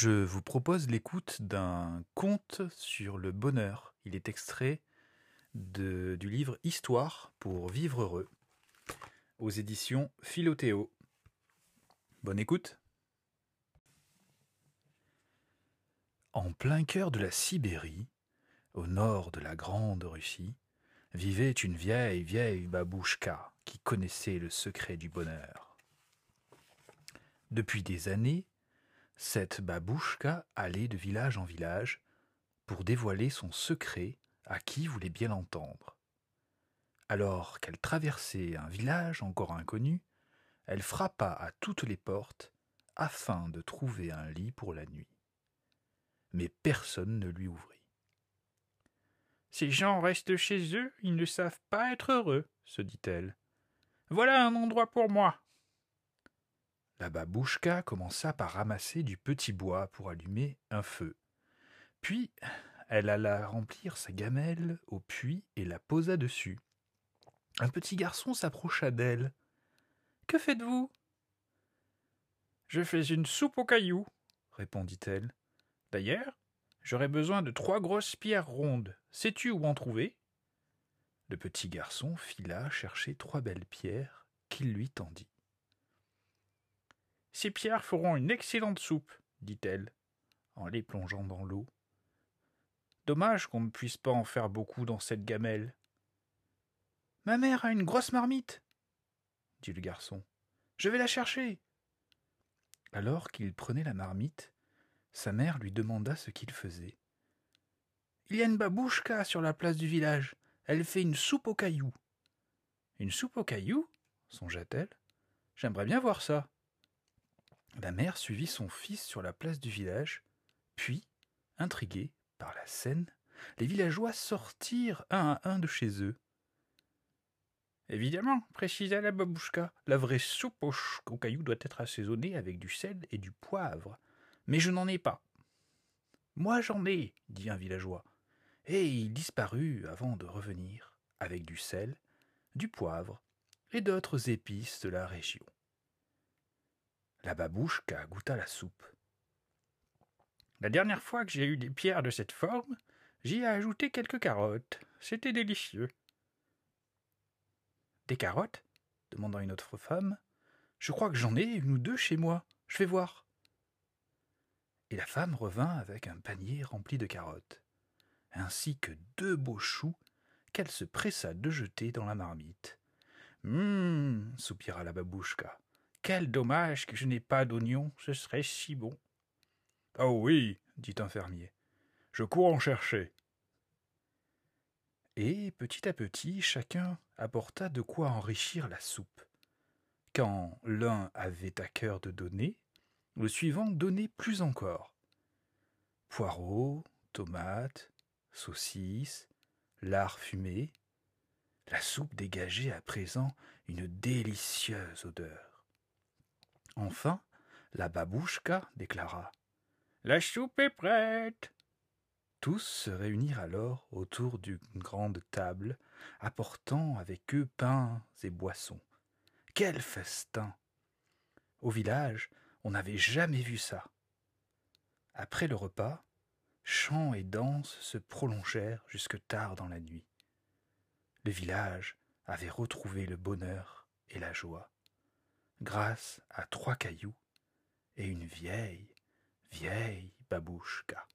Je vous propose l'écoute d'un conte sur le bonheur. Il est extrait du livre Histoire pour vivre heureux aux éditions Philothéo. Bonne écoute. En plein cœur de la Sibérie, au nord de la Grande Russie, vivait une vieille, vieille babouchka qui connaissait le secret du bonheur. Depuis des années, cette babouchka allait de village en village pour dévoiler son secret à qui voulait bien l'entendre. Alors qu'elle traversait un village encore inconnu, elle frappa à toutes les portes afin de trouver un lit pour la nuit. Mais personne ne lui ouvrit. Ces gens restent chez eux, ils ne savent pas être heureux, se dit-elle. Voilà un endroit pour moi. La babouchka commença par ramasser du petit bois pour allumer un feu. Puis elle alla remplir sa gamelle au puits et la posa dessus. Un petit garçon s'approcha d'elle. Que faites-vous Je fais une soupe aux cailloux, répondit-elle. D'ailleurs, j'aurais besoin de trois grosses pierres rondes. Sais-tu où en trouver? Le petit garçon fila chercher trois belles pierres qu'il lui tendit. Ces pierres feront une excellente soupe, dit-elle, en les plongeant dans l'eau. Dommage qu'on ne puisse pas en faire beaucoup dans cette gamelle. Ma mère a une grosse marmite, dit le garçon. Je vais la chercher. Alors qu'il prenait la marmite, sa mère lui demanda ce qu'il faisait. Il y a une babouchka sur la place du village. Elle fait une soupe aux cailloux. Une soupe aux cailloux? songea-t-elle. J'aimerais bien voir ça. La mère suivit son fils sur la place du village, puis, intrigués par la scène, les villageois sortirent un à un de chez eux. Évidemment, précisa la babouchka, la vraie soupe aux, cailloux doit être assaisonnée avec du sel et du poivre. Mais je n'en ai pas. Moi j'en ai, dit un villageois, et il disparut avant de revenir avec du sel, du poivre et d'autres épices de la région. La babouchka goûta la soupe. La dernière fois que j'ai eu des pierres de cette forme, j'y ai ajouté quelques carottes. C'était délicieux. Des carottes? demanda une autre femme. Je crois que j'en ai une ou deux chez moi. Je vais voir. Et la femme revint avec un panier rempli de carottes, ainsi que deux beaux choux qu'elle se pressa de jeter dans la marmite. Hum, soupira la babouchka. Quel dommage que je n'ai pas d'oignons, ce serait si bon. Oh oui, dit un fermier. Je cours en chercher. Et petit à petit, chacun apporta de quoi enrichir la soupe. Quand l'un avait à cœur de donner, le suivant donnait plus encore. Poireaux, tomates, saucisses, lard fumé. La soupe dégageait à présent une délicieuse odeur. Enfin, la babouchka déclara La soupe est prête. Tous se réunirent alors autour d'une grande table, apportant avec eux pains et boissons. Quel festin Au village, on n'avait jamais vu ça. Après le repas, chants et danses se prolongèrent jusque tard dans la nuit. Le village avait retrouvé le bonheur et la joie, grâce à trois cailloux et une vieille, vieille babouchka.